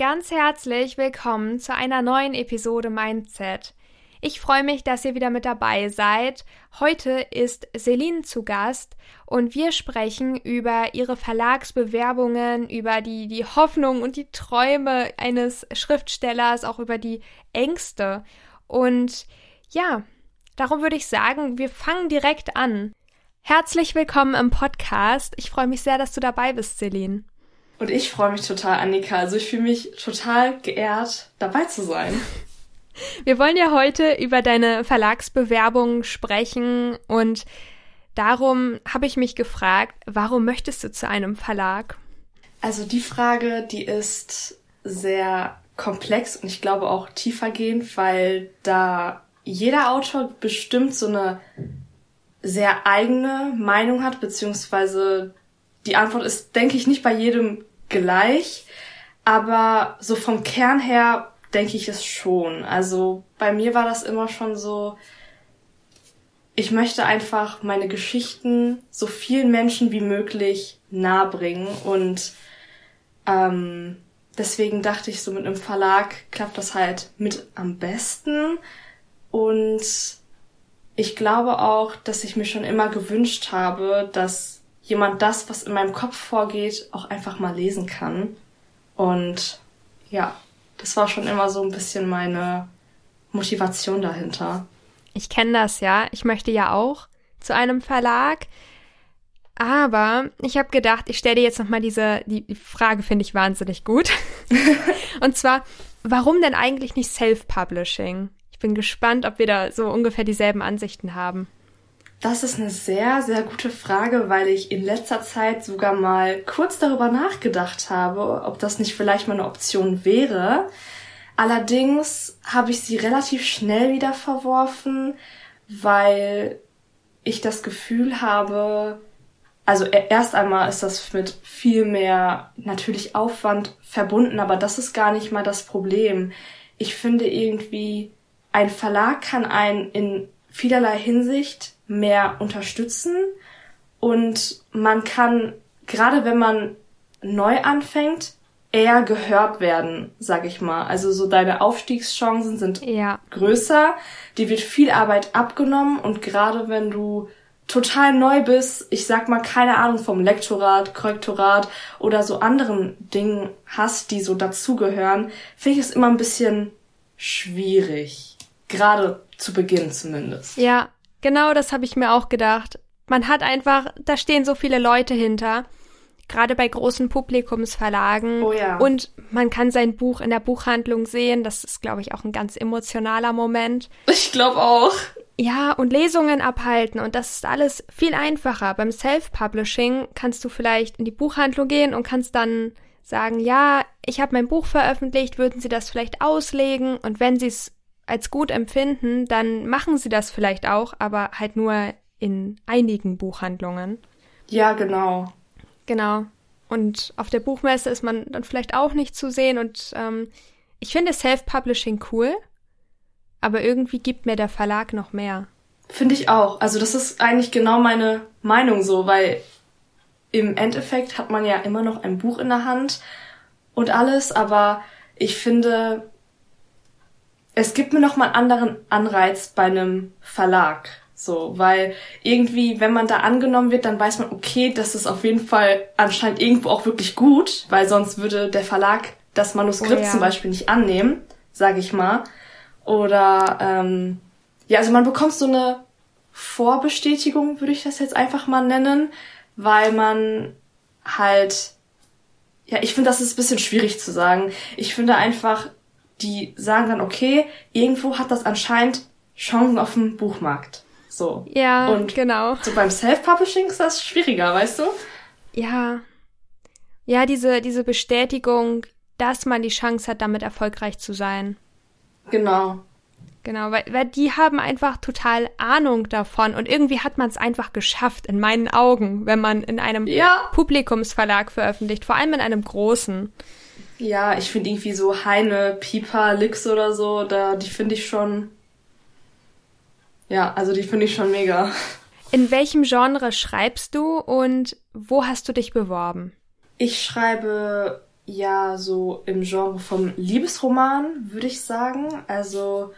ganz herzlich willkommen zu einer neuen Episode Mindset. Ich freue mich, dass ihr wieder mit dabei seid. Heute ist Celine zu Gast und wir sprechen über ihre Verlagsbewerbungen, über die, die Hoffnung und die Träume eines Schriftstellers, auch über die Ängste. Und ja, darum würde ich sagen, wir fangen direkt an. Herzlich willkommen im Podcast. Ich freue mich sehr, dass du dabei bist, Celine. Und ich freue mich total, Annika. Also ich fühle mich total geehrt, dabei zu sein. Wir wollen ja heute über deine Verlagsbewerbung sprechen und darum habe ich mich gefragt, warum möchtest du zu einem Verlag? Also die Frage, die ist sehr komplex und ich glaube auch tiefergehend, weil da jeder Autor bestimmt so eine sehr eigene Meinung hat, beziehungsweise die Antwort ist, denke ich, nicht bei jedem gleich, aber so vom Kern her denke ich es schon. Also bei mir war das immer schon so, ich möchte einfach meine Geschichten so vielen Menschen wie möglich nahebringen und ähm, deswegen dachte ich so mit einem Verlag klappt das halt mit am besten und ich glaube auch, dass ich mir schon immer gewünscht habe, dass jemand das, was in meinem Kopf vorgeht, auch einfach mal lesen kann. Und ja, das war schon immer so ein bisschen meine Motivation dahinter. Ich kenne das ja. Ich möchte ja auch zu einem Verlag. Aber ich habe gedacht, ich stelle dir jetzt nochmal diese, die Frage finde ich wahnsinnig gut. Und zwar, warum denn eigentlich nicht Self-Publishing? Ich bin gespannt, ob wir da so ungefähr dieselben Ansichten haben. Das ist eine sehr, sehr gute Frage, weil ich in letzter Zeit sogar mal kurz darüber nachgedacht habe, ob das nicht vielleicht mal eine Option wäre. Allerdings habe ich sie relativ schnell wieder verworfen, weil ich das Gefühl habe, also e-, erst einmal ist das mit viel mehr natürlich Aufwand verbunden, aber das ist gar nicht mal das Problem. Ich finde irgendwie, ein Verlag kann einen in vielerlei Hinsicht mehr unterstützen und man kann, gerade wenn man neu anfängt, eher gehört werden, sag ich mal. Also so deine Aufstiegschancen sind ja. größer, dir wird viel Arbeit abgenommen und gerade wenn du total neu bist, ich sag mal keine Ahnung vom Lektorat, Korrektorat oder so anderen Dingen hast, die so dazugehören, finde ich es immer ein bisschen schwierig. Gerade zu Beginn zumindest. Ja, Genau das habe ich mir auch gedacht. Man hat einfach, da stehen so viele Leute hinter, gerade bei großen Publikumsverlagen. Oh ja. Und man kann sein Buch in der Buchhandlung sehen. Das ist, glaube ich, auch ein ganz emotionaler Moment. Ich glaube auch. Ja, und Lesungen abhalten und das ist alles viel einfacher. Beim Self-Publishing kannst du vielleicht in die Buchhandlung gehen und kannst dann sagen, ja, ich habe mein Buch veröffentlicht, würden Sie das vielleicht auslegen? Und wenn Sie es als gut empfinden, dann machen sie das vielleicht auch, aber halt nur in einigen Buchhandlungen. Ja, genau. Genau. Und auf der Buchmesse ist man dann vielleicht auch nicht zu sehen. Und ähm, ich finde Self-Publishing cool, aber irgendwie gibt mir der Verlag noch mehr. Finde ich auch. Also das ist eigentlich genau meine Meinung so, weil im Endeffekt hat man ja immer noch ein Buch in der Hand und alles, aber ich finde, es gibt mir noch mal einen anderen Anreiz bei einem Verlag. So, weil irgendwie, wenn man da angenommen wird, dann weiß man, okay, das ist auf jeden Fall anscheinend irgendwo auch wirklich gut, weil sonst würde der Verlag das Manuskript oh, ja. zum Beispiel nicht annehmen, sage ich mal. Oder ähm, ja, also man bekommt so eine Vorbestätigung, würde ich das jetzt einfach mal nennen, weil man halt ja, ich finde, das ist ein bisschen schwierig zu sagen. Ich finde einfach, die sagen dann, okay, irgendwo hat das anscheinend Chancen auf dem Buchmarkt. So. Ja, und genau. So beim Self-Publishing ist das schwieriger, weißt du? Ja. Ja, diese, diese Bestätigung, dass man die Chance hat, damit erfolgreich zu sein. Genau. Genau, weil, weil die haben einfach total Ahnung davon und irgendwie hat man es einfach geschafft, in meinen Augen, wenn man in einem ja. Publikumsverlag veröffentlicht, vor allem in einem großen. Ja, ich finde irgendwie so Heine, Pieper, Lix oder so, da, die finde ich schon. Ja, also die finde ich schon mega. In welchem Genre schreibst du und wo hast du dich beworben? Ich schreibe ja so im Genre vom Liebesroman, würde ich sagen. Also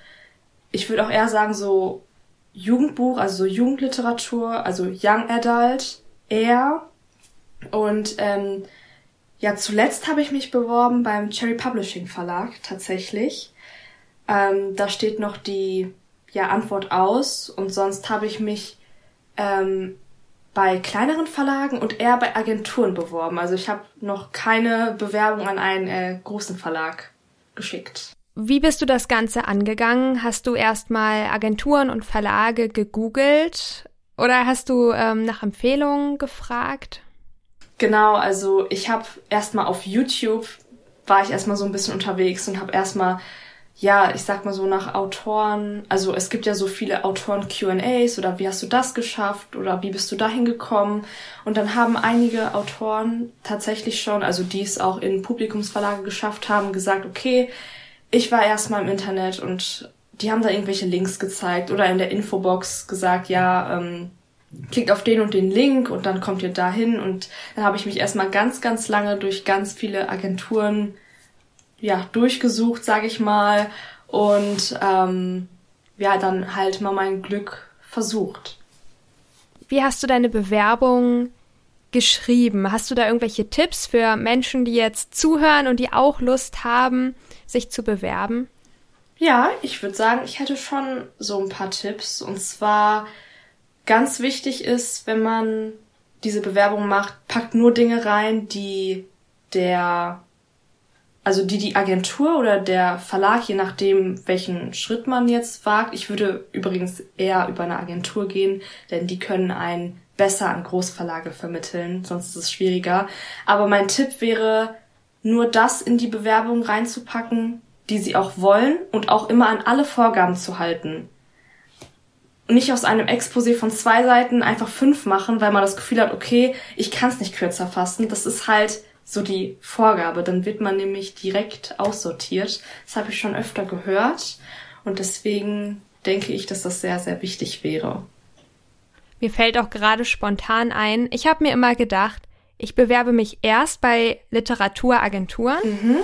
ich würde auch eher sagen so Jugendbuch, also so Jugendliteratur, also Young Adult eher. Und ähm, ja, zuletzt habe ich mich beworben beim Cherry Publishing Verlag tatsächlich. Ähm, da steht noch die ja, Antwort aus und sonst habe ich mich ähm, bei kleineren Verlagen und eher bei Agenturen beworben. Also ich habe noch keine Bewerbung an einen äh, großen Verlag geschickt. Wie bist du das Ganze angegangen? Hast du erstmal Agenturen und Verlage gegoogelt oder hast du ähm, nach Empfehlungen gefragt? Genau, also ich habe erstmal auf YouTube war ich erstmal so ein bisschen unterwegs und habe erstmal ja, ich sag mal so nach Autoren, also es gibt ja so viele Autoren Q&As oder wie hast du das geschafft oder wie bist du dahin gekommen? Und dann haben einige Autoren tatsächlich schon, also die es auch in Publikumsverlage geschafft haben, gesagt, okay, ich war erstmal im Internet und die haben da irgendwelche Links gezeigt oder in der Infobox gesagt, ja, ähm, klickt auf den und den Link und dann kommt ihr dahin und dann habe ich mich erstmal ganz, ganz lange durch ganz viele Agenturen ja durchgesucht, sage ich mal, und ähm, ja dann halt mal mein Glück versucht. Wie hast du deine Bewerbung geschrieben? Hast du da irgendwelche Tipps für Menschen, die jetzt zuhören und die auch Lust haben, sich zu bewerben? Ja, ich würde sagen, ich hätte schon so ein paar Tipps. Und zwar ganz wichtig ist, wenn man diese Bewerbung macht, packt nur Dinge rein, die der, also die die Agentur oder der Verlag, je nachdem, welchen Schritt man jetzt wagt. Ich würde übrigens eher über eine Agentur gehen, denn die können einen besser an Großverlage vermitteln, sonst ist es schwieriger. Aber mein Tipp wäre, nur das in die Bewerbung reinzupacken, die sie auch wollen und auch immer an alle Vorgaben zu halten. Und nicht aus einem Exposé von zwei Seiten einfach fünf machen, weil man das Gefühl hat, okay, ich kann es nicht kürzer fassen. Das ist halt so die Vorgabe. Dann wird man nämlich direkt aussortiert. Das habe ich schon öfter gehört. Und deswegen denke ich, dass das sehr, sehr wichtig wäre. Mir fällt auch gerade spontan ein, ich habe mir immer gedacht, ich bewerbe mich erst bei Literaturagenturen mhm.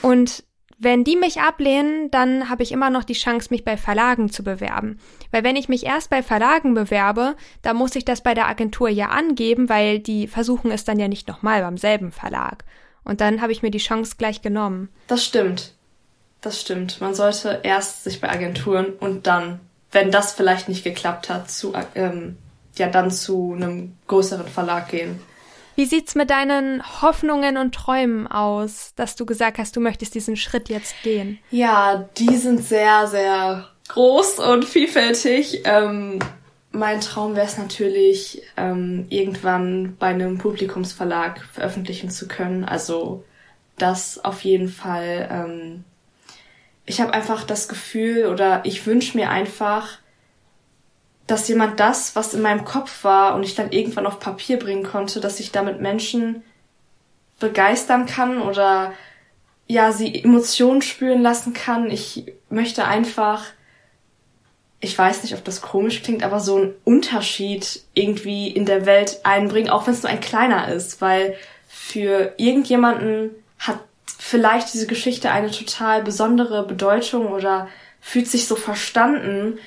und wenn die mich ablehnen, dann habe ich immer noch die Chance, mich bei Verlagen zu bewerben. Weil wenn ich mich erst bei Verlagen bewerbe, dann muss ich das bei der Agentur ja angeben, weil die versuchen es dann ja nicht nochmal beim selben Verlag. Und dann habe ich mir die Chance gleich genommen. Das stimmt. Das stimmt. Man sollte erst sich bei Agenturen und dann, wenn das vielleicht nicht geklappt hat, zu, ähm, ja, dann zu einem größeren Verlag gehen. Wie sieht's mit deinen Hoffnungen und Träumen aus, dass du gesagt hast, du möchtest diesen Schritt jetzt gehen? Ja, die sind sehr, sehr groß und vielfältig. Ähm, mein Traum wäre es natürlich, ähm, irgendwann bei einem Publikumsverlag veröffentlichen zu können. Also das auf jeden Fall. Ähm, ich habe einfach das Gefühl oder ich wünsche mir einfach, dass jemand das, was in meinem Kopf war und ich dann irgendwann auf Papier bringen konnte, dass ich damit Menschen begeistern kann oder ja, sie Emotionen spüren lassen kann. Ich möchte einfach, ich weiß nicht, ob das komisch klingt, aber so einen Unterschied irgendwie in der Welt einbringen, auch wenn es nur ein kleiner ist, weil für irgendjemanden hat vielleicht diese Geschichte eine total besondere Bedeutung oder fühlt sich so verstanden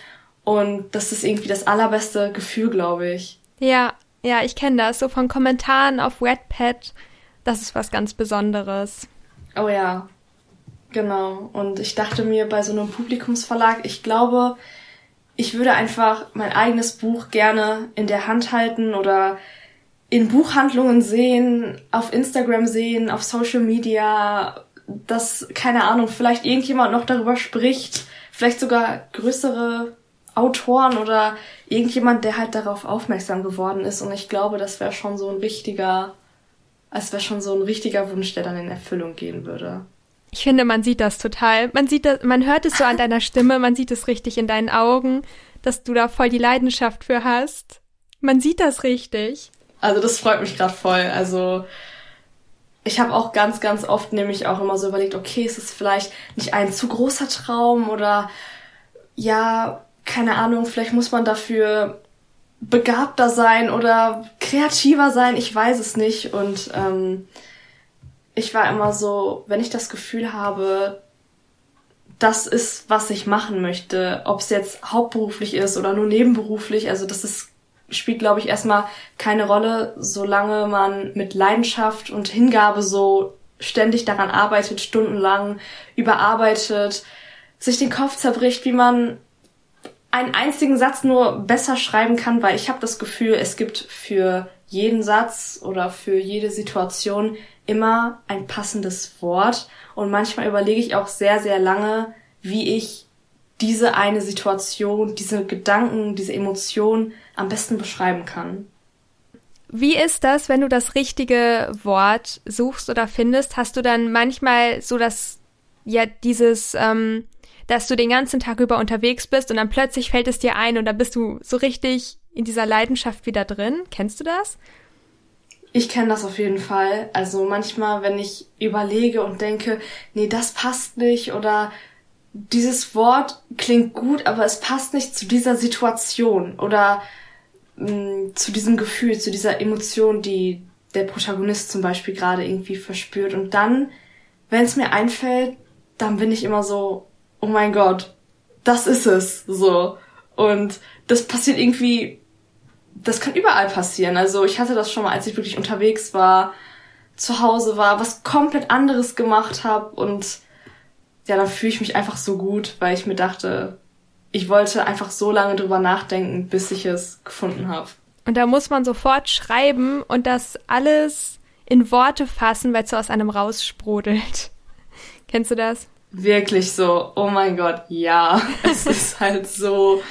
und das ist irgendwie das allerbeste Gefühl, glaube ich. Ja, ja, ich kenne das. So von Kommentaren auf Wattpad. Das ist was ganz Besonderes. Oh ja, genau. Und ich dachte mir bei so einem Publikumsverlag, ich glaube, ich würde einfach mein eigenes Buch gerne in der Hand halten oder in Buchhandlungen sehen, auf Instagram sehen, auf Social Media, dass, keine Ahnung, vielleicht irgendjemand noch darüber spricht, vielleicht sogar größere Autoren oder irgendjemand, der halt darauf aufmerksam geworden ist. Und ich glaube, das wäre schon so ein richtiger, es wäre schon so ein richtiger Wunsch, der dann in Erfüllung gehen würde. Ich finde, man sieht das total. Man sieht das, man hört es so an deiner Stimme, man sieht es richtig in deinen Augen, dass du da voll die Leidenschaft für hast. Man sieht das richtig. Also das freut mich gerade voll. Also ich habe auch ganz, ganz oft nämlich auch immer so überlegt, okay, ist es vielleicht nicht ein zu großer Traum oder ja, keine Ahnung, vielleicht muss man dafür begabter sein oder kreativer sein, ich weiß es nicht. Und ähm, ich war immer so, wenn ich das Gefühl habe, das ist, was ich machen möchte, ob es jetzt hauptberuflich ist oder nur nebenberuflich, also das ist, spielt, glaube ich, erstmal keine Rolle, solange man mit Leidenschaft und Hingabe so ständig daran arbeitet, stundenlang überarbeitet, sich den Kopf zerbricht, wie man einen einzigen Satz nur besser schreiben kann, weil ich habe das Gefühl, es gibt für jeden Satz oder für jede Situation immer ein passendes Wort und manchmal überlege ich auch sehr, sehr lange, wie ich diese eine Situation, diese Gedanken, diese Emotion am besten beschreiben kann. Wie ist das, wenn du das richtige Wort suchst oder findest? Hast du dann manchmal so das, ja, dieses, ähm, dass du den ganzen Tag über unterwegs bist und dann plötzlich fällt es dir ein und dann bist du so richtig in dieser Leidenschaft wieder drin? Kennst du das? Ich kenne das auf jeden Fall. Also manchmal, wenn ich überlege und denke, nee, das passt nicht oder dieses Wort klingt gut, aber es passt nicht zu dieser Situation oder mh, mm, zu diesem Gefühl, zu dieser Emotion, die der Protagonist zum Beispiel gerade irgendwie verspürt. Und dann, wenn es mir einfällt, dann bin ich immer so, oh mein Gott, das ist es, so. Und das passiert irgendwie das kann überall passieren. Also ich hatte das schon mal, als ich wirklich unterwegs war, zu Hause war, was komplett anderes gemacht habe und ja, dann fühle ich mich einfach so gut, weil ich mir dachte, ich wollte einfach so lange drüber nachdenken, bis ich es gefunden habe. Und da muss man sofort schreiben und das alles in Worte fassen, weil es so aus einem raussprudelt. Kennst du das? Wirklich so. Oh mein Gott, ja. es ist halt so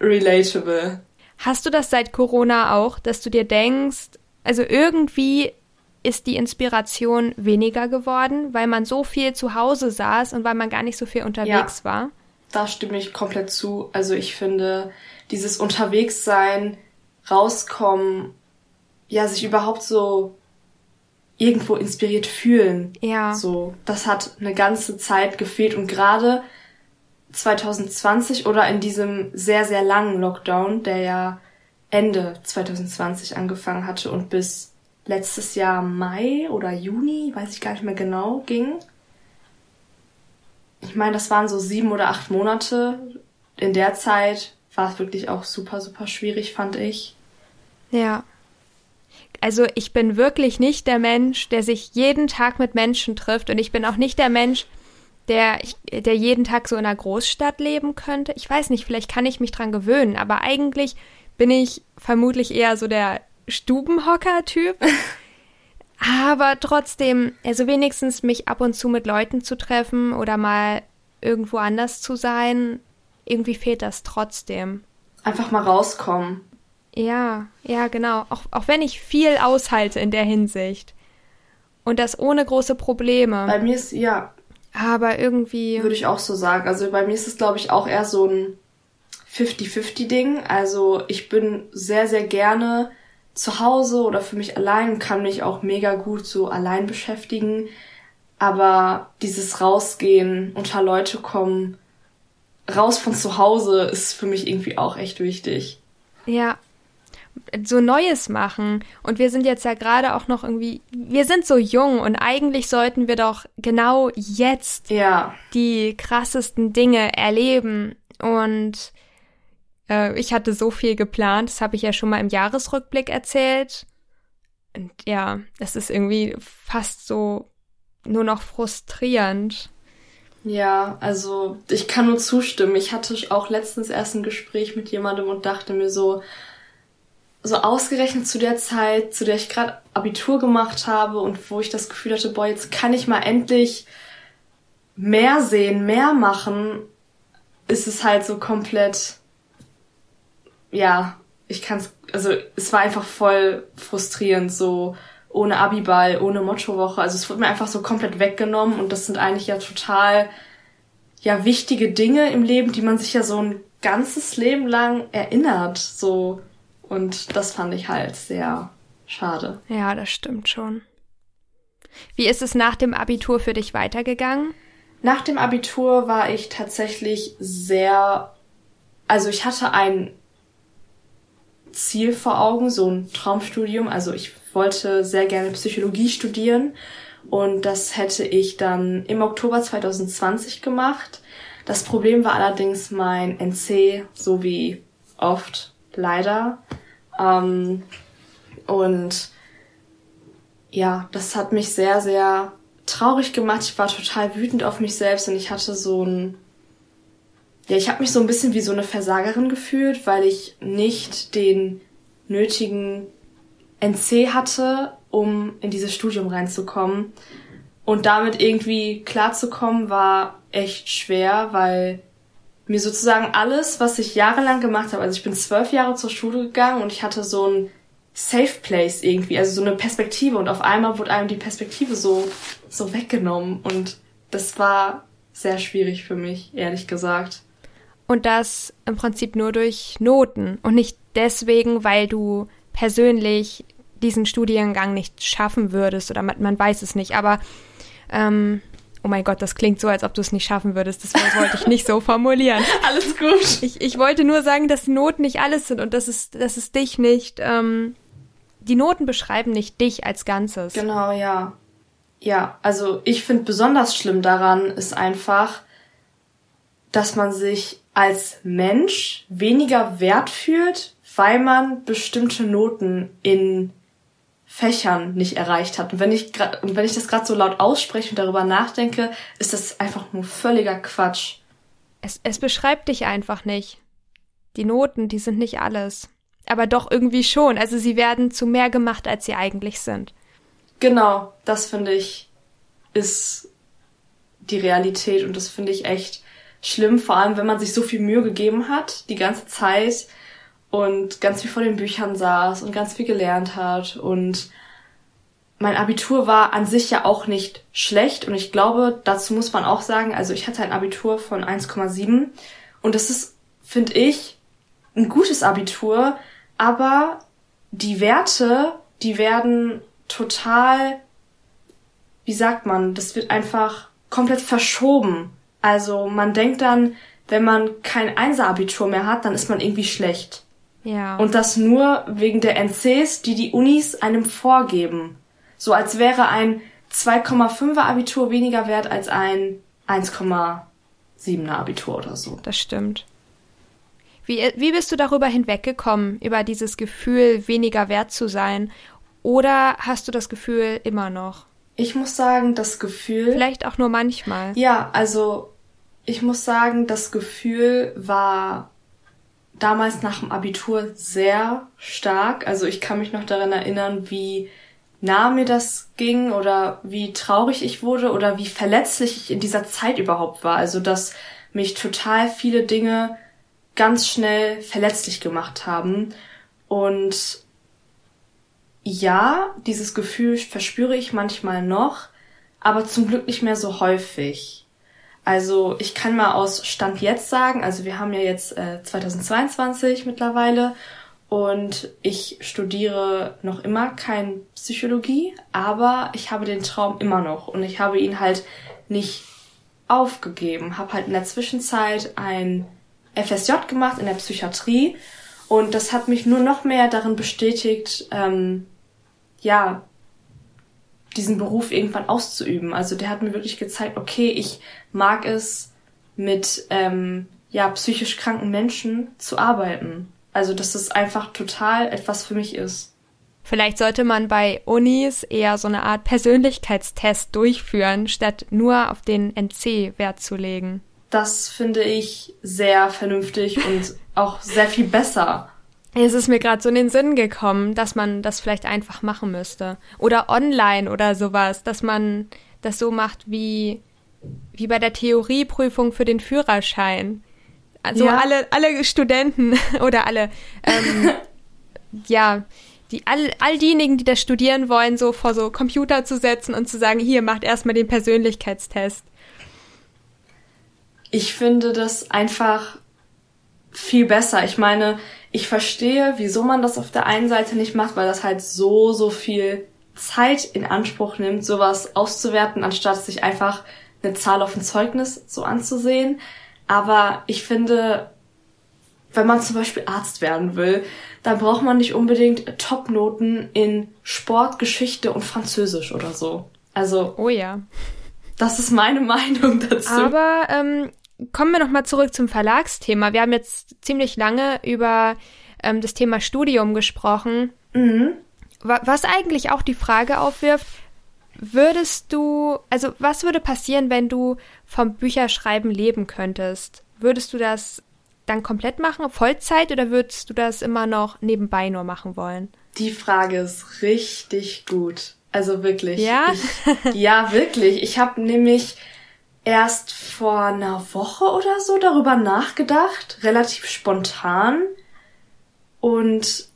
relatable. Hast du das seit Corona auch, dass du dir denkst, also irgendwie ist die Inspiration weniger geworden, weil man so viel zu Hause saß und weil man gar nicht so viel unterwegs ja, war? Da stimme ich komplett zu. Also ich finde, dieses Unterwegssein, rauskommen, ja, sich überhaupt so irgendwo inspiriert fühlen. Ja. So, das hat eine ganze Zeit gefehlt und gerade 2020 oder in diesem sehr, sehr langen Lockdown, der ja Ende 2020 angefangen hatte und bis letztes Jahr Mai oder Juni, weiß ich gar nicht mehr genau, ging. Ich meine, das waren so sieben oder acht Monate. In der Zeit war es wirklich auch super, super schwierig, fand ich. Ja. Also ich bin wirklich nicht der Mensch, der sich jeden Tag mit Menschen trifft und ich bin auch nicht der Mensch, der, der jeden Tag so in einer Großstadt leben könnte. Ich weiß nicht, vielleicht kann ich mich dran gewöhnen, aber eigentlich bin ich vermutlich eher so der Stubenhocker-Typ. aber trotzdem, also wenigstens mich ab und zu mit Leuten zu treffen oder mal irgendwo anders zu sein, irgendwie fehlt das trotzdem. Einfach mal rauskommen. Ja, ja, genau. Auch, auch wenn ich viel aushalte in der Hinsicht. Und das ohne große Probleme. Bei mir ist, ja, aber irgendwie. Würde ich auch so sagen. Also bei mir ist es, glaube ich, auch eher so ein 50-50-Ding. Also ich bin sehr, sehr gerne zu Hause oder für mich allein und kann mich auch mega gut so allein beschäftigen. Aber dieses Rausgehen, unter Leute kommen, raus von zu Hause ist für mich irgendwie auch echt wichtig. Ja, so Neues machen. Und wir sind jetzt ja gerade auch noch irgendwie, wir sind so jung und eigentlich sollten wir doch genau jetzt ja. die krassesten Dinge erleben. Und äh, ich hatte so viel geplant, das habe ich ja schon mal im Jahresrückblick erzählt. Und ja, es ist irgendwie fast so nur noch frustrierend. Ja, also ich kann nur zustimmen. Ich hatte auch letztens erst ein Gespräch mit jemandem und dachte mir so, so ausgerechnet zu der Zeit, zu der ich gerade Abitur gemacht habe und wo ich das Gefühl hatte, boah, jetzt kann ich mal endlich mehr sehen, mehr machen, ist es halt so komplett, ja, ich kann's, also es war einfach voll frustrierend, so ohne Abiball, ohne Mottowoche, also es wurde mir einfach so komplett weggenommen und das sind eigentlich ja total, ja, wichtige Dinge im Leben, die man sich ja so ein ganzes Leben lang erinnert, so und das fand ich halt sehr schade. Ja, das stimmt schon. Wie ist es nach dem Abitur für dich weitergegangen? Nach dem Abitur war ich tatsächlich sehr, also ich hatte ein Ziel vor Augen, so ein Traumstudium. Also ich wollte sehr gerne Psychologie studieren und das hätte ich dann im Oktober 2020 gemacht. Das Problem war allerdings mein NC, so wie oft leider. Ähm, und ja, das hat mich sehr, sehr traurig gemacht. Ich war total wütend auf mich selbst und ich hatte so ein, ja, ich habe mich so ein bisschen wie so eine Versagerin gefühlt, weil ich nicht den nötigen NC hatte, um in dieses Studium reinzukommen. Und damit irgendwie klarzukommen, war echt schwer, weil mir sozusagen alles, was ich jahrelang gemacht habe, also ich bin zwölf Jahre zur Schule gegangen und ich hatte so ein Safe Place irgendwie, also so eine Perspektive. Und auf einmal wurde einem die Perspektive so, so weggenommen. Und das war sehr schwierig für mich, ehrlich gesagt. Und das im Prinzip nur durch Noten und nicht deswegen, weil du persönlich diesen Studiengang nicht schaffen würdest oder man, man weiß es nicht, aber ähm, oh mein Gott, das klingt so, als ob du es nicht schaffen würdest. Das wollte ich nicht so formulieren. alles gut. Ich, ich wollte nur sagen, dass Noten nicht alles sind und dass es, dass es dich nicht, ähm, die Noten beschreiben nicht dich als Ganzes. Genau, ja. Ja, also ich finde besonders schlimm daran ist einfach, dass man sich als Mensch weniger wert fühlt, weil man bestimmte Noten in Fächern nicht erreicht hat. Und wenn ich und wenn ich das gerade so laut ausspreche und darüber nachdenke, ist das einfach nur völliger Quatsch. Es, es beschreibt dich einfach nicht. Die Noten, die sind nicht alles. Aber doch irgendwie schon. Also sie werden zu mehr gemacht, als sie eigentlich sind. Genau, das finde ich ist die Realität und das finde ich echt schlimm, vor allem wenn man sich so viel Mühe gegeben hat, die ganze Zeit und ganz viel vor den Büchern saß und ganz viel gelernt hat und mein Abitur war an sich ja auch nicht schlecht und ich glaube, dazu muss man auch sagen, also ich hatte ein Abitur von 1,7 und das ist, finde ich, ein gutes Abitur, aber die Werte, die werden total, wie sagt man, das wird einfach komplett verschoben. Also man denkt dann, wenn man kein Einser-Abitur mehr hat, dann ist man irgendwie schlecht. Ja. Und das nur wegen der NCs, die die Unis einem vorgeben. So als wäre ein 2,5er Abitur weniger wert als ein 1,7er Abitur oder so. Das stimmt. Wie, wie bist du darüber hinweggekommen, über dieses Gefühl, weniger wert zu sein? Oder hast du das Gefühl immer noch? Ich muss sagen, das Gefühl. Vielleicht auch nur manchmal. Ja, also ich muss sagen, das Gefühl war damals nach dem Abitur sehr stark. Also ich kann mich noch daran erinnern, wie nah mir das ging oder wie traurig ich wurde oder wie verletzlich ich in dieser Zeit überhaupt war. Also dass mich total viele Dinge ganz schnell verletzlich gemacht haben. Und ja, dieses Gefühl verspüre ich manchmal noch, aber zum Glück nicht mehr so häufig. Also ich kann mal aus Stand jetzt sagen, also wir haben ja jetzt äh, 2022 mittlerweile und ich studiere noch immer kein Psychologie, aber ich habe den Traum immer noch und ich habe ihn halt nicht aufgegeben. Habe halt in der Zwischenzeit ein FSJ gemacht in der Psychiatrie und das hat mich nur noch mehr darin bestätigt, ähm, ja, diesen Beruf irgendwann auszuüben. Also der hat mir wirklich gezeigt, okay, ich mag es, mit ähm, ja psychisch kranken Menschen zu arbeiten. Also dass es einfach total etwas für mich ist. Vielleicht sollte man bei Unis eher so eine Art Persönlichkeitstest durchführen, statt nur auf den NC Wert zu legen. Das finde ich sehr vernünftig und auch sehr viel besser. Es ist mir gerade so in den Sinn gekommen, dass man das vielleicht einfach machen müsste. Oder online oder sowas, dass man das so macht wie, wie bei der Theorieprüfung für den Führerschein. Also ja. alle, alle Studenten oder alle, ähm, ja, die, all, all diejenigen, die das studieren wollen, so vor so Computer zu setzen und zu sagen, hier, macht erstmal den Persönlichkeitstest. Ich finde das einfach viel besser. Ich meine, ich verstehe, wieso man das auf der einen Seite nicht macht, weil das halt so, so viel Zeit in Anspruch nimmt, sowas auszuwerten, anstatt sich einfach eine Zahl auf ein Zeugnis so anzusehen. Aber ich finde, wenn man zum Beispiel Arzt werden will, dann braucht man nicht unbedingt Topnoten in Sport, Geschichte und Französisch oder so. Also. Oh ja. Das ist meine Meinung dazu. Aber ähm, kommen wir nochmal zurück zum Verlagsthema. Wir haben jetzt ziemlich lange über ähm, das Thema Studium gesprochen. Mhm. Was eigentlich auch die Frage aufwirft, würdest du, also was würde passieren, wenn du vom Bücherschreiben leben könntest? Würdest du das dann komplett machen, Vollzeit, oder würdest du das immer noch nebenbei nur machen wollen? Die Frage ist richtig gut. Also wirklich. Ja? Ich, ja, wirklich. Ich habe nämlich erst vor einer Woche oder so darüber nachgedacht, relativ spontan. Und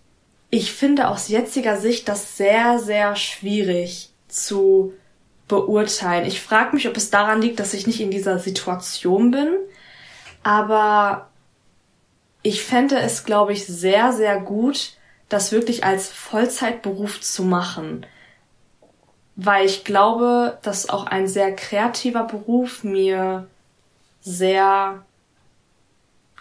ich finde aus jetziger Sicht das sehr, sehr schwierig zu beurteilen. Ich frage mich, ob es daran liegt, dass ich nicht in dieser Situation bin. Aber ich fände es, glaube ich, sehr, sehr gut, das wirklich als Vollzeitberuf zu machen. Weil ich glaube, dass auch ein sehr kreativer Beruf mir sehr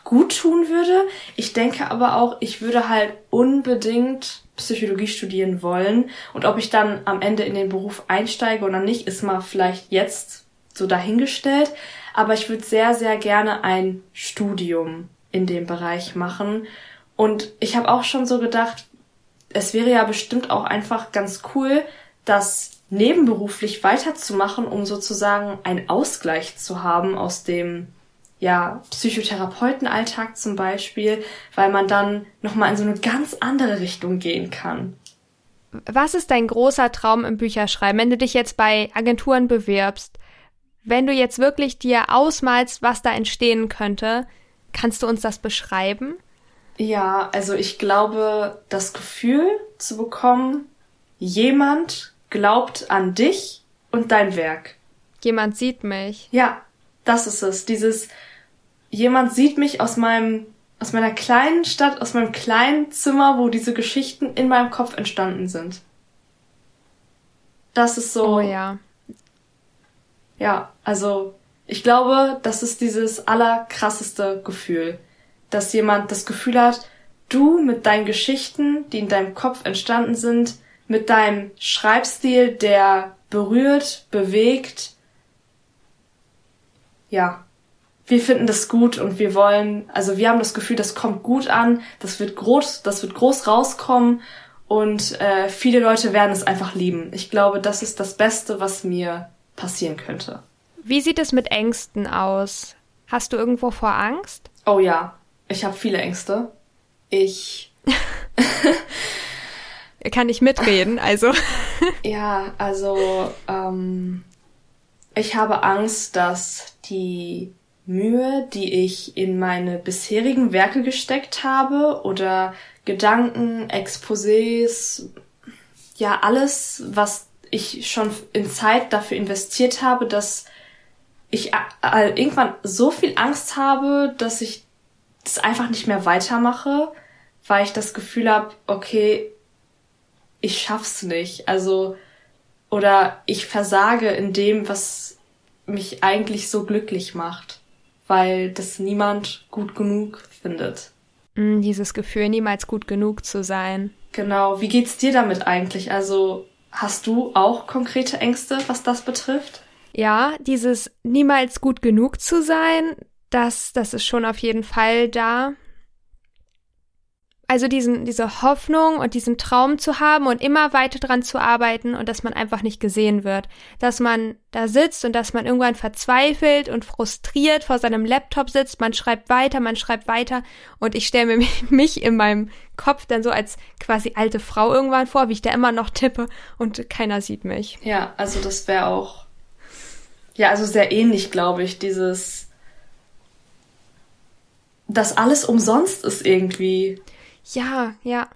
gut tun würde. Ich denke aber auch, ich würde halt unbedingt Psychologie studieren wollen. Und ob ich dann am Ende in den Beruf einsteige oder nicht, ist mal vielleicht jetzt so dahingestellt. Aber ich würde sehr, sehr gerne ein Studium in dem Bereich machen. Und ich habe auch schon so gedacht, es wäre ja bestimmt auch einfach ganz cool, das nebenberuflich weiterzumachen, um sozusagen einen Ausgleich zu haben aus dem ja, Psychotherapeutenalltag zum Beispiel, weil man dann nochmal in so eine ganz andere Richtung gehen kann. Was ist dein großer Traum im Bücherschreiben, wenn du dich jetzt bei Agenturen bewirbst? Wenn du jetzt wirklich dir ausmalst, was da entstehen könnte, kannst du uns das beschreiben? Ja, also ich glaube, das Gefühl zu bekommen, jemand glaubt an dich und dein Werk. Jemand sieht mich. Ja, das ist es. Dieses, jemand sieht mich aus meinem, aus meiner kleinen Stadt, aus meinem kleinen Zimmer, wo diese Geschichten in meinem Kopf entstanden sind. Das ist so. Oh ja. Ja, also ich glaube, das ist dieses allerkrasseste Gefühl, dass jemand das Gefühl hat, du mit deinen Geschichten, die in deinem Kopf entstanden sind, mit deinem Schreibstil, der berührt, bewegt, ja, wir finden das gut und wir wollen, also wir haben das Gefühl, das kommt gut an, das wird groß, das wird groß rauskommen und äh, viele Leute werden es einfach lieben. Ich glaube, das ist das Beste, was mir passieren könnte. Wie sieht es mit Ängsten aus? Hast du irgendwo vor Angst? Oh ja, ich habe viele Ängste. Ich kann ich mitreden, also. ja, also ähm, ich habe Angst, dass die Mühe, die ich in meine bisherigen Werke gesteckt habe oder Gedanken, Exposés, ja alles, was ich schon in Zeit dafür investiert habe, dass ich irgendwann so viel Angst habe, dass ich das einfach nicht mehr weitermache, weil ich das Gefühl habe, okay, ich schaff's nicht. Also oder ich versage in dem, was mich eigentlich so glücklich macht, weil das niemand gut genug findet. Mm, dieses Gefühl, niemals gut genug zu sein. Genau. Wie geht's dir damit eigentlich? Also hast du auch konkrete Ängste, was das betrifft? Ja, dieses niemals gut genug zu sein, das, das ist schon auf jeden Fall da also diesen, diese Hoffnung und diesen Traum zu haben und immer weiter dran zu arbeiten und dass man einfach nicht gesehen wird. Dass man da sitzt und dass man irgendwann verzweifelt und frustriert vor seinem Laptop sitzt, man schreibt weiter, man schreibt weiter und ich stelle mir mich in meinem Kopf dann so als quasi alte Frau irgendwann vor, wie ich da immer noch tippe und keiner sieht mich. Ja, also das wäre auch, ja, also sehr ähnlich, glaube ich, dieses, dass alles umsonst ist irgendwie. Ja, ja.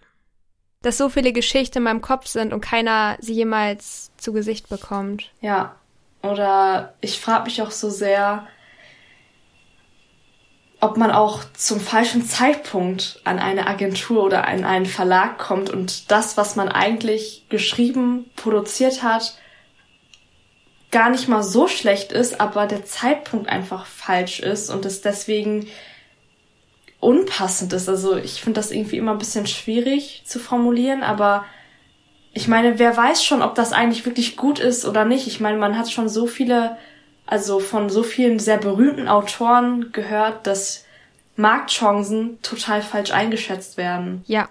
Dass so viele Geschichten in meinem Kopf sind und keiner sie jemals zu Gesicht bekommt. Ja. Oder ich frage mich auch so sehr, ob man auch zum falschen Zeitpunkt an eine Agentur oder an einen Verlag kommt und das, was man eigentlich geschrieben, produziert hat, gar nicht mal so schlecht ist, aber der Zeitpunkt einfach falsch ist und es deswegen unpassend ist. Also ich finde das irgendwie immer ein bisschen schwierig zu formulieren, aber ich meine, wer weiß schon, ob das eigentlich wirklich gut ist oder nicht. Ich meine, man hat schon so viele, also von so vielen sehr berühmten Autoren gehört, dass Marktchancen total falsch eingeschätzt werden. Ja.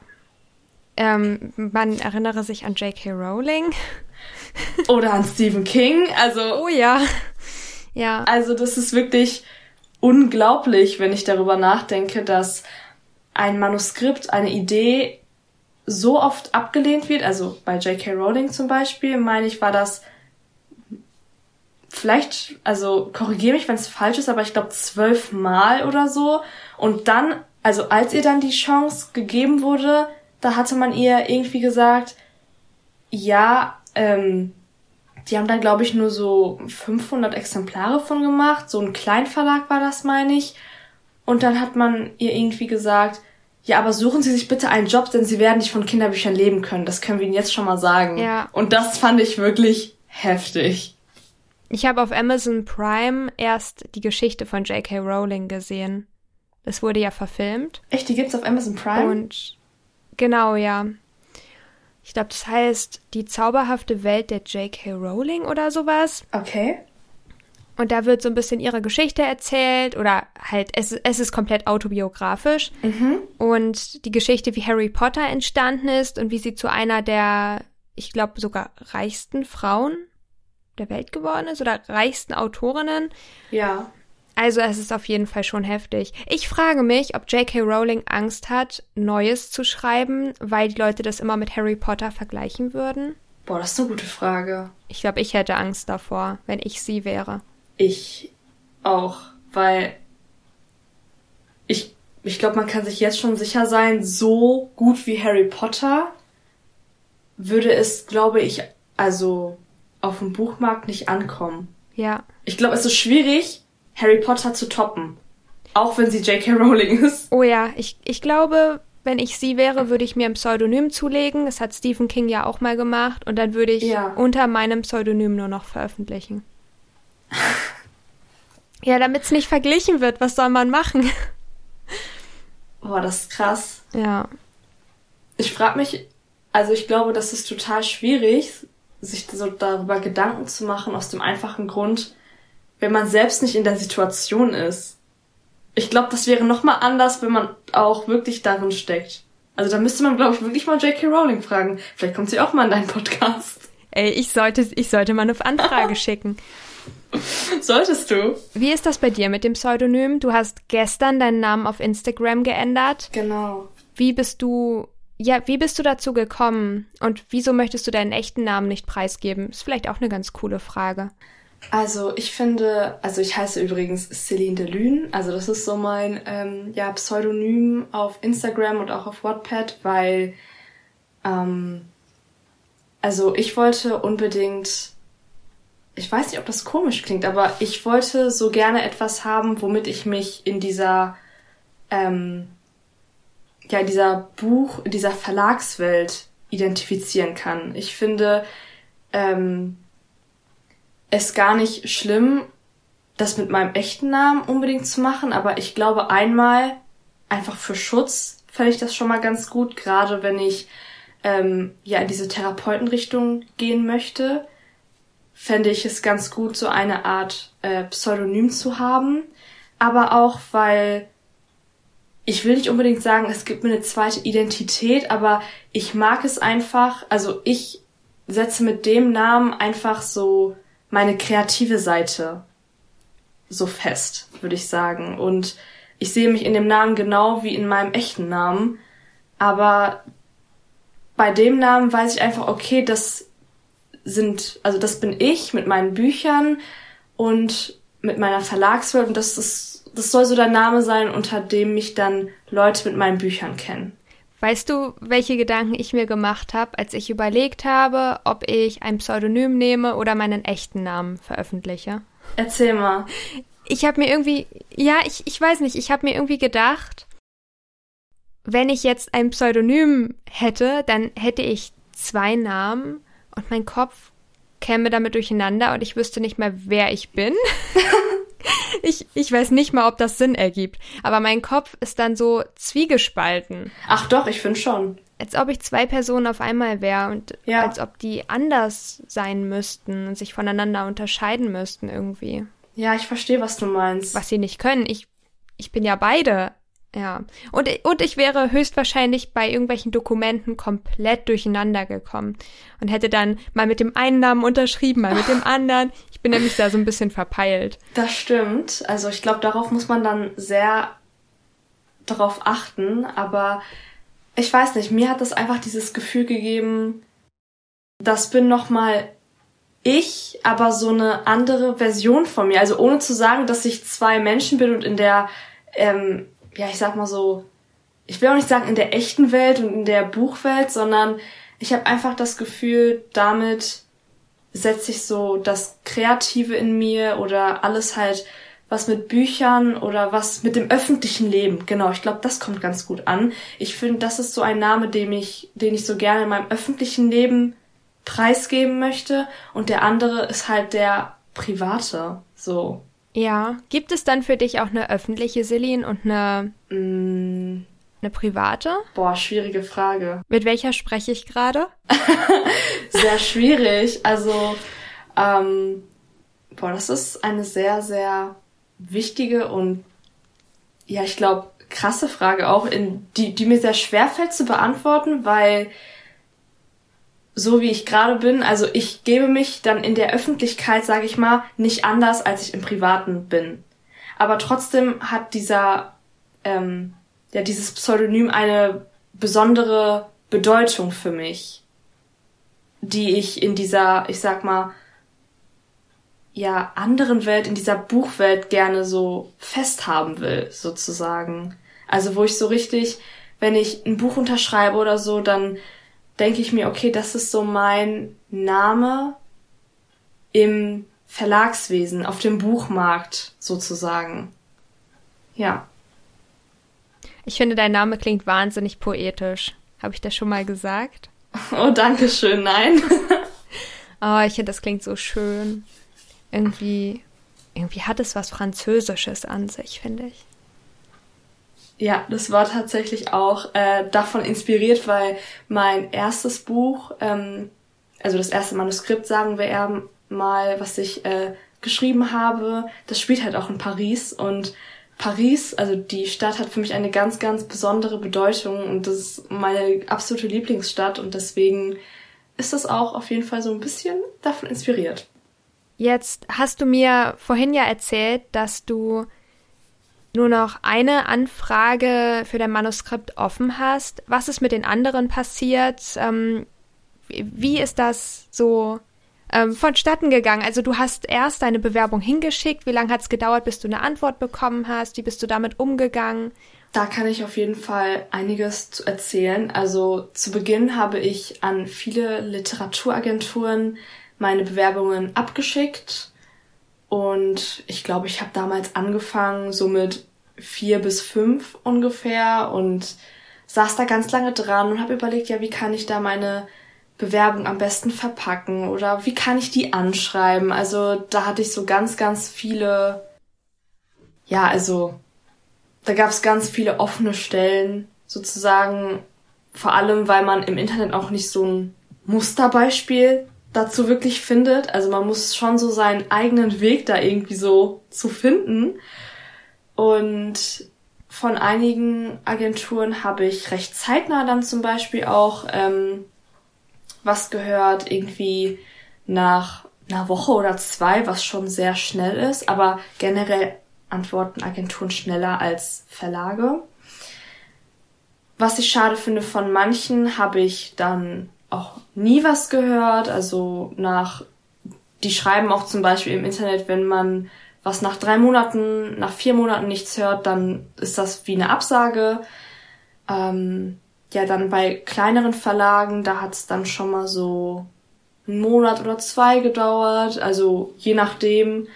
Ähm, man erinnere sich an J.K. Rowling. Oder an Stephen King. Also. Oh ja. Ja. Also das ist wirklich unglaublich, wenn ich darüber nachdenke, dass ein Manuskript, eine Idee so oft abgelehnt wird. Also bei J.K. Rowling zum Beispiel, meine ich, war das vielleicht, also korrigiere mich, wenn es falsch ist, aber ich glaube zwölfmal oder so. Und dann, also als ihr dann die Chance gegeben wurde, da hatte man ihr irgendwie gesagt, ja, ähm, die haben da, glaube ich, nur so 500 Exemplare von gemacht. So ein Kleinverlag war das, meine ich. Und dann hat man ihr irgendwie gesagt, ja, aber suchen Sie sich bitte einen Job, denn Sie werden nicht von Kinderbüchern leben können. Das können wir Ihnen jetzt schon mal sagen. Ja. Und das fand ich wirklich heftig. Ich habe auf Amazon Prime erst die Geschichte von J.K. Rowling gesehen. Das wurde ja verfilmt. Echt, die gibt's auf Amazon Prime? Und genau, ja. Ich glaube, das heißt Die zauberhafte Welt der J.K. Rowling oder sowas. Okay. Und da wird so ein bisschen ihre Geschichte erzählt oder halt, es, es ist komplett autobiografisch. Mhm. Und die Geschichte, wie Harry Potter entstanden ist und wie sie zu einer der, ich glaube, sogar reichsten Frauen der Welt geworden ist oder reichsten Autorinnen. Ja. Also es ist auf jeden Fall schon heftig. Ich frage mich, ob J.K. Rowling Angst hat, Neues zu schreiben, weil die Leute das immer mit Harry Potter vergleichen würden. Boah, das ist eine gute Frage. Ich glaube, ich hätte Angst davor, wenn ich sie wäre. Ich auch, weil ich, ich glaube, man kann sich jetzt schon sicher sein, so gut wie Harry Potter würde es, glaube ich, also auf dem Buchmarkt nicht ankommen. Ja. Ich glaube, es ist schwierig, Harry Potter zu toppen. Auch wenn sie J.K. Rowling ist. Oh ja, ich, ich glaube, wenn ich sie wäre, würde ich mir ein Pseudonym zulegen. Das hat Stephen King ja auch mal gemacht. Und dann würde ich Ja. unter meinem Pseudonym nur noch veröffentlichen. ja, damit es nicht verglichen wird, was soll man machen? Boah, das ist krass. ja. Ich frage mich, also ich glaube, das ist total schwierig, sich so darüber Gedanken zu machen, aus dem einfachen Grund, wenn man selbst nicht in der Situation ist. Ich glaube, das wäre nochmal anders, wenn man auch wirklich darin steckt. Also da müsste man, glaube ich, wirklich mal J.K. Rowling fragen. Vielleicht kommt sie auch mal in deinen Podcast. Ey, ich sollte, ich sollte mal eine Anfrage schicken. Solltest du? Wie ist das bei dir mit dem Pseudonym? Du hast gestern deinen Namen auf Instagram geändert. Genau. Wie bist du, ja, wie bist du dazu gekommen? Und wieso möchtest du deinen echten Namen nicht preisgeben? Ist vielleicht auch eine ganz coole Frage. Also ich finde, also ich heiße übrigens Celine de Lune, also das ist so mein ähm, ja, Pseudonym auf Instagram und auch auf Wattpad, weil ähm, also ich wollte unbedingt, ich weiß nicht, ob das komisch klingt, aber ich wollte so gerne etwas haben, womit ich mich in dieser ähm, ja, in dieser Buch, in dieser Verlagswelt identifizieren kann. Ich finde, ähm, es gar nicht schlimm, das mit meinem echten Namen unbedingt zu machen, aber ich glaube einmal einfach für Schutz fände ich das schon mal ganz gut, gerade wenn ich ähm, ja in diese Therapeutenrichtung gehen möchte, fände ich es ganz gut, so eine Art äh, Pseudonym zu haben, aber auch weil ich will nicht unbedingt sagen, es gibt mir eine zweite Identität, aber ich mag es einfach, also ich setze mit dem Namen einfach so meine kreative Seite so fest, würde ich sagen. Und ich sehe mich in dem Namen genau wie in meinem echten Namen. Aber bei dem Namen weiß ich einfach, okay, das sind, also das bin ich mit meinen Büchern und mit meiner Verlagswelt und das ist, das soll so der Name sein, unter dem mich dann Leute mit meinen Büchern kennen. Weißt du, welche Gedanken ich mir gemacht habe, als ich überlegt habe, ob ich ein Pseudonym nehme oder meinen echten Namen veröffentliche? Erzähl mal. Ich habe mir irgendwie, ja, ich, ich weiß nicht, ich habe mir irgendwie gedacht, wenn ich jetzt ein Pseudonym hätte, dann hätte ich zwei Namen und mein Kopf käme damit durcheinander und ich wüsste nicht mehr, wer ich bin. ich, ich weiß nicht mal, ob das Sinn ergibt. Aber mein Kopf ist dann so zwiegespalten. Ach doch, ich finde schon. als ob ich zwei Personen auf einmal wäre und ja. als ob die anders sein müssten und sich voneinander unterscheiden müssten irgendwie. Ja, ich verstehe, was du meinst. Was sie nicht können. Ich, ich bin ja beide. Ja. Und, und ich wäre höchstwahrscheinlich bei irgendwelchen Dokumenten komplett durcheinander gekommen und hätte dann mal mit dem einen Namen unterschrieben, mal mit dem anderen. Ich bin nämlich da so ein bisschen verpeilt. Das stimmt. Also ich glaube, darauf muss man dann sehr darauf achten, aber ich weiß nicht, mir hat das einfach dieses Gefühl gegeben, das bin nochmal ich, aber so eine andere Version von mir. Also ohne zu sagen, dass ich zwei Menschen bin und in der ähm, ja, ich sag mal so, ich will auch nicht sagen in der echten Welt und in der Buchwelt, sondern ich habe einfach das Gefühl, damit setze ich so das Kreative in mir oder alles halt, was mit Büchern oder was mit dem öffentlichen Leben. Genau, ich glaube, das kommt ganz gut an. Ich finde, das ist so ein Name, den ich, den ich so gerne in meinem öffentlichen Leben preisgeben möchte. Und der andere ist halt der private. So. Ja. Gibt es dann für dich auch eine öffentliche Celine und eine, mm. Eine private? Boah, schwierige Frage. Mit welcher spreche ich gerade? sehr schwierig. Also, ähm, boah, das ist eine sehr, sehr wichtige und ja, ich glaube, krasse Frage auch, in, die, die mir sehr schwer fällt zu beantworten, weil so wie ich gerade bin, also ich gebe mich dann in der Öffentlichkeit, sage ich mal, nicht anders, als ich im Privaten bin. Aber trotzdem hat dieser, ähm, ja, dieses Pseudonym eine besondere Bedeutung für mich, die ich in dieser, ich sag mal, ja, anderen Welt, in dieser Buchwelt gerne so festhaben will, sozusagen. Also wo ich so richtig, wenn ich ein Buch unterschreibe oder so, dann denke ich mir, okay, das ist so mein Name im Verlagswesen, auf dem Buchmarkt sozusagen. Ja. Ich finde, dein Name klingt wahnsinnig poetisch. Habe ich das schon mal gesagt? Oh, danke schön, nein. oh, ich finde, das klingt so schön. Irgendwie, irgendwie hat es was Französisches an sich, finde ich. Ja, das war tatsächlich auch äh, davon inspiriert, weil mein erstes Buch, ähm, also das erste Manuskript, sagen wir eher mal, was ich äh, geschrieben habe, das spielt halt auch in Paris und Paris, also die Stadt hat für mich eine ganz, ganz besondere Bedeutung und das ist meine absolute Lieblingsstadt und deswegen ist das auch auf jeden Fall so ein bisschen davon inspiriert. Jetzt hast du mir vorhin ja erzählt, dass du nur noch eine Anfrage für dein Manuskript offen hast. Was ist mit den anderen passiert? Ähm, wie ist das so ähm, vonstatten gegangen? Also du hast erst deine Bewerbung hingeschickt. Wie lange hat es gedauert, bis du eine Antwort bekommen hast? Wie bist du damit umgegangen? Da kann ich auf jeden Fall einiges zu erzählen. Also zu Beginn habe ich an viele Literaturagenturen meine Bewerbungen abgeschickt und ich glaube, ich habe damals angefangen, so mit vier bis fünf ungefähr und saß da ganz lange dran und habe überlegt, ja, wie kann ich da meine Bewerbung am besten verpacken oder wie kann ich die anschreiben? Also da hatte ich so ganz, ganz viele, ja, also da gab es ganz viele offene Stellen sozusagen, vor allem weil man im Internet auch nicht so ein Musterbeispiel dazu wirklich findet. Also man muss schon so seinen eigenen Weg da irgendwie so zu finden. Und von einigen Agenturen habe ich recht zeitnah dann zum Beispiel auch ähm, was gehört, irgendwie nach einer Woche oder zwei, was schon sehr schnell ist, aber generell antworten Agenturen schneller als Verlage. Was ich schade finde, von manchen habe ich dann auch nie was gehört. Also nach, die schreiben auch zum Beispiel im Internet, wenn man was nach drei Monaten, nach vier Monaten nichts hört, dann ist das wie eine Absage. Ähm, ja, dann bei kleineren Verlagen, da hat es dann schon mal so einen Monat oder zwei gedauert, also je nachdem.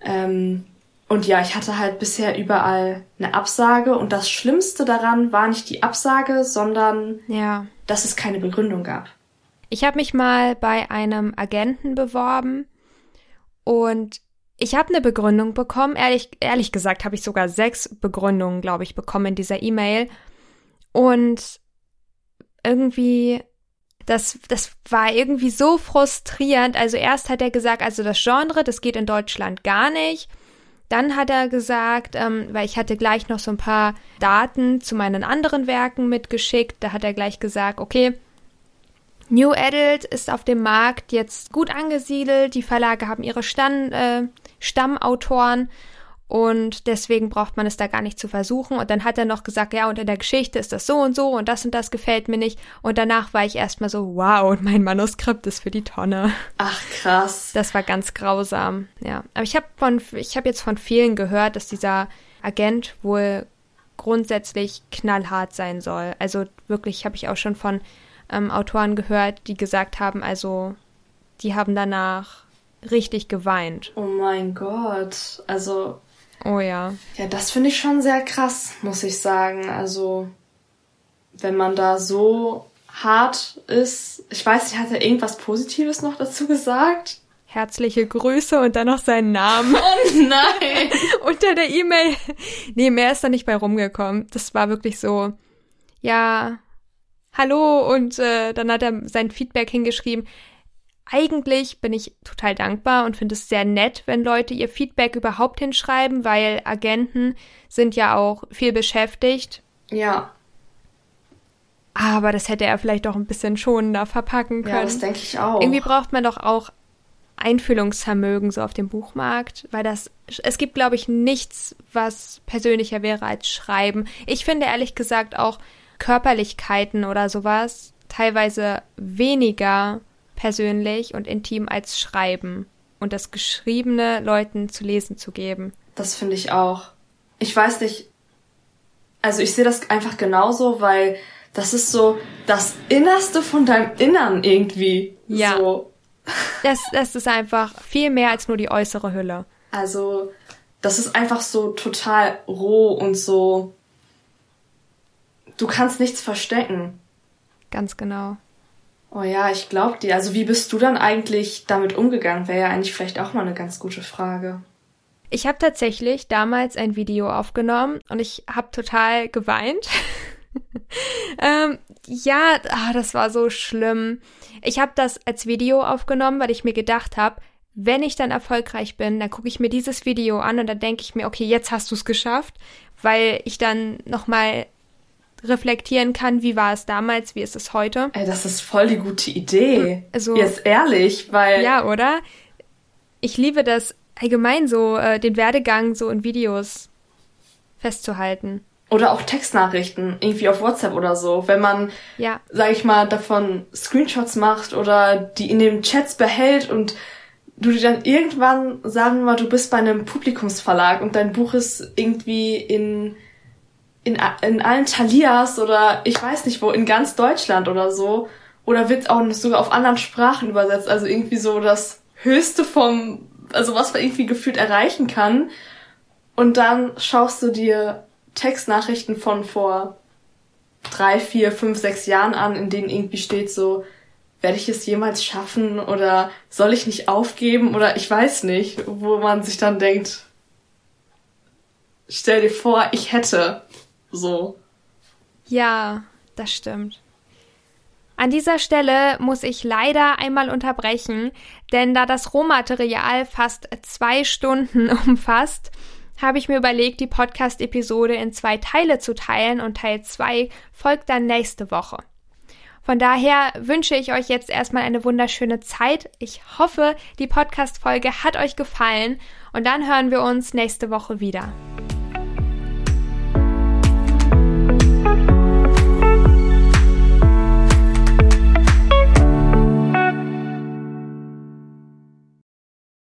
Ähm, und ja, ich hatte halt bisher überall eine Absage und das Schlimmste daran war nicht die Absage, sondern ja. dass es keine Begründung gab. Ich habe mich mal bei einem Agenten beworben und ich habe eine Begründung bekommen. Ehrlich, ehrlich gesagt habe ich sogar sechs Begründungen, glaube ich, bekommen in dieser E-Mail. Und irgendwie, das, das war irgendwie so frustrierend. Also erst hat er gesagt, also das Genre, das geht in Deutschland gar nicht. Dann hat er gesagt, ähm, weil ich hatte gleich noch so ein paar Daten zu meinen anderen Werken mitgeschickt, da hat er gleich gesagt, okay, New Adult ist auf dem Markt jetzt gut angesiedelt, die Verlage haben ihre Stand, äh, Stammautoren und deswegen braucht man es da gar nicht zu versuchen. Und dann hat er noch gesagt, ja, und in der Geschichte ist das so und so und das und das gefällt mir nicht. Und danach war ich erstmal so, wow, und mein Manuskript ist für die Tonne. Ach, krass. Das war ganz grausam, ja. Aber ich habe von, ich habe jetzt von vielen gehört, dass dieser Agent wohl grundsätzlich knallhart sein soll. Also wirklich habe ich auch schon von ähm, Autoren gehört, die gesagt haben, also die haben danach richtig geweint. Oh mein Gott. Also Oh ja. Ja, das finde ich schon sehr krass, muss ich sagen. Also, wenn man da so hart ist. Ich weiß nicht, hat er irgendwas Positives noch dazu gesagt? Herzliche Grüße und dann noch seinen Namen. Oh nein! Unter der E-Mail. Nee, mehr ist da nicht bei rumgekommen. Das war wirklich so, ja, hallo und äh, dann hat er sein Feedback hingeschrieben eigentlich bin ich total dankbar und finde es sehr nett, wenn Leute ihr Feedback überhaupt hinschreiben, weil Agenten sind ja auch viel beschäftigt. Ja. Aber das hätte er vielleicht auch ein bisschen schonender verpacken können. Ja, das denke ich auch. Irgendwie braucht man doch auch Einfühlungsvermögen so auf dem Buchmarkt, weil das es gibt glaube ich nichts, was persönlicher wäre als Schreiben. Ich finde ehrlich gesagt auch Körperlichkeiten oder sowas teilweise weniger persönlich und intim als Schreiben und das Geschriebene Leuten zu lesen zu geben. Das finde ich auch. Ich weiß nicht, also ich sehe das einfach genauso, weil das ist so das Innerste von deinem Innern irgendwie. Ja. So. Das, das ist einfach viel mehr als nur die äußere Hülle. Also, das ist einfach so total roh und so. Du kannst nichts verstecken. Ganz genau. Oh ja, ich glaub dir. Also wie bist du dann eigentlich damit umgegangen? Wäre ja eigentlich vielleicht auch mal eine ganz gute Frage. Ich habe tatsächlich damals ein Video aufgenommen und ich habe total geweint. ähm, ja, ah, das war so schlimm. Ich habe das als Video aufgenommen, weil ich mir gedacht habe, wenn ich dann erfolgreich bin, dann gucke ich mir dieses Video an und dann denke ich mir, okay, jetzt hast du es geschafft, weil ich dann nochmal reflektieren kann, wie war es damals, wie ist es heute. Ey, das ist voll die gute Idee. Also, Jetzt ehrlich, weil. Ja, oder? Ich liebe das allgemein so, äh, den Werdegang so in Videos festzuhalten. Oder auch Textnachrichten, irgendwie auf WhatsApp oder so. Wenn man, ja. sag ich mal, davon Screenshots macht oder die in den Chats behält und du dir dann irgendwann, sagen wir mal, du bist bei einem Publikumsverlag und dein Buch ist irgendwie in in, in allen Talias oder ich weiß nicht wo, in ganz Deutschland oder so. Oder wird auch sogar auf anderen Sprachen übersetzt. Also irgendwie so das Höchste vom, also was man irgendwie gefühlt erreichen kann. Und dann schaust du dir Textnachrichten von vor drei, vier, fünf, sechs Jahren an, in denen irgendwie steht so, werde ich es jemals schaffen oder soll ich nicht aufgeben oder ich weiß nicht, wo man sich dann denkt, stell dir vor, ich hätte. So. Ja, das stimmt. An dieser Stelle muss ich leider einmal unterbrechen, denn da das Rohmaterial fast zwei Stunden umfasst, habe ich mir überlegt, die Podcast-Episode in zwei Teile zu teilen und Teil zwei folgt dann nächste Woche. Von daher wünsche ich euch jetzt erstmal eine wunderschöne Zeit. Ich hoffe, die Podcast-Folge hat euch gefallen und dann hören wir uns nächste Woche wieder.